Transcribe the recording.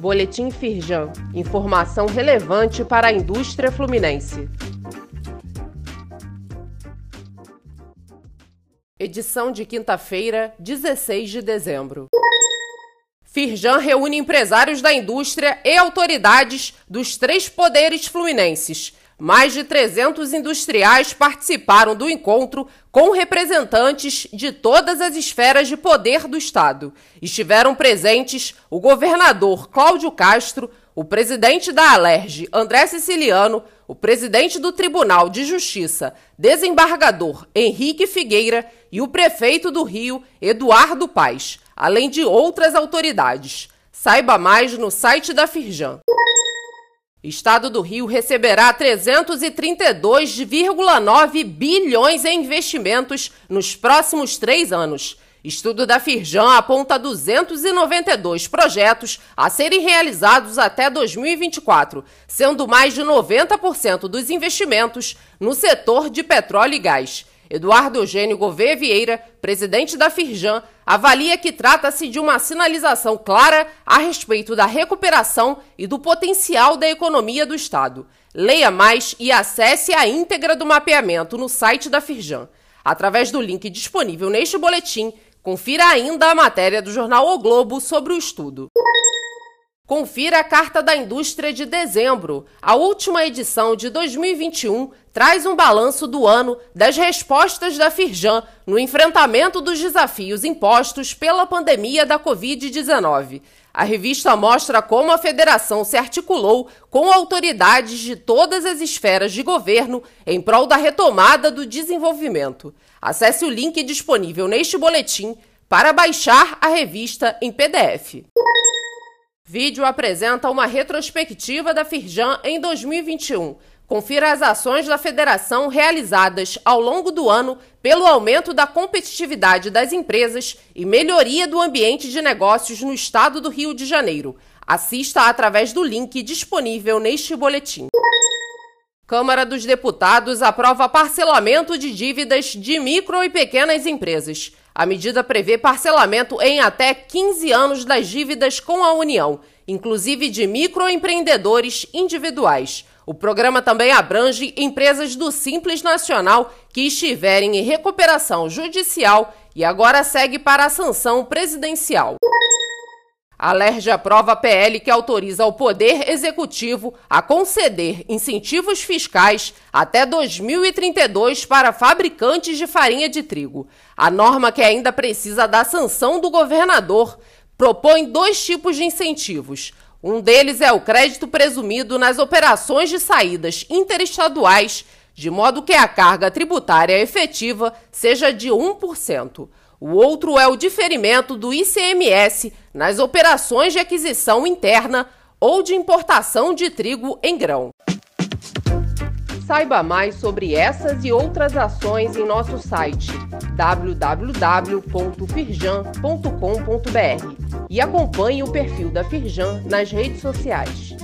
Boletim Firjan. Informação relevante para a indústria fluminense. Edição de quinta-feira, 16 de dezembro. Firjan reúne empresários da indústria e autoridades dos três poderes fluminenses mais de 300 industriais participaram do encontro com representantes de todas as esferas de poder do Estado. Estiveram presentes o governador Cláudio Castro, o presidente da Alerj, André Siciliano, o presidente do Tribunal de Justiça, desembargador Henrique Figueira e o prefeito do Rio, Eduardo Paes, além de outras autoridades. Saiba mais no site da Firjan. Estado do Rio receberá 332,9 bilhões em investimentos nos próximos três anos. Estudo da Firjan aponta 292 projetos a serem realizados até 2024, sendo mais de 90% dos investimentos no setor de petróleo e gás. Eduardo Eugênio Gouveia Vieira, presidente da Firjan, avalia que trata-se de uma sinalização clara a respeito da recuperação e do potencial da economia do Estado. Leia mais e acesse a íntegra do mapeamento no site da Firjan. Através do link disponível neste boletim, confira ainda a matéria do jornal O Globo sobre o estudo. Confira a Carta da Indústria de dezembro. A última edição de 2021 traz um balanço do ano das respostas da Firjan no enfrentamento dos desafios impostos pela pandemia da Covid-19. A revista mostra como a federação se articulou com autoridades de todas as esferas de governo em prol da retomada do desenvolvimento. Acesse o link disponível neste boletim para baixar a revista em PDF. Vídeo apresenta uma retrospectiva da Firjan em 2021. Confira as ações da federação realizadas ao longo do ano pelo aumento da competitividade das empresas e melhoria do ambiente de negócios no estado do Rio de Janeiro. Assista através do link disponível neste boletim. Câmara dos Deputados aprova parcelamento de dívidas de micro e pequenas empresas. A medida prevê parcelamento em até 15 anos das dívidas com a União, inclusive de microempreendedores individuais. O programa também abrange empresas do Simples Nacional que estiverem em recuperação judicial e agora segue para a sanção presidencial. A LERJ aprova PL que autoriza o Poder Executivo a conceder incentivos fiscais até 2032 para fabricantes de farinha de trigo. A norma, que ainda precisa da sanção do governador, propõe dois tipos de incentivos. Um deles é o crédito presumido nas operações de saídas interestaduais, de modo que a carga tributária efetiva seja de 1%. O outro é o diferimento do ICMS nas operações de aquisição interna ou de importação de trigo em grão. Saiba mais sobre essas e outras ações em nosso site www.firjan.com.br e acompanhe o perfil da Firjan nas redes sociais.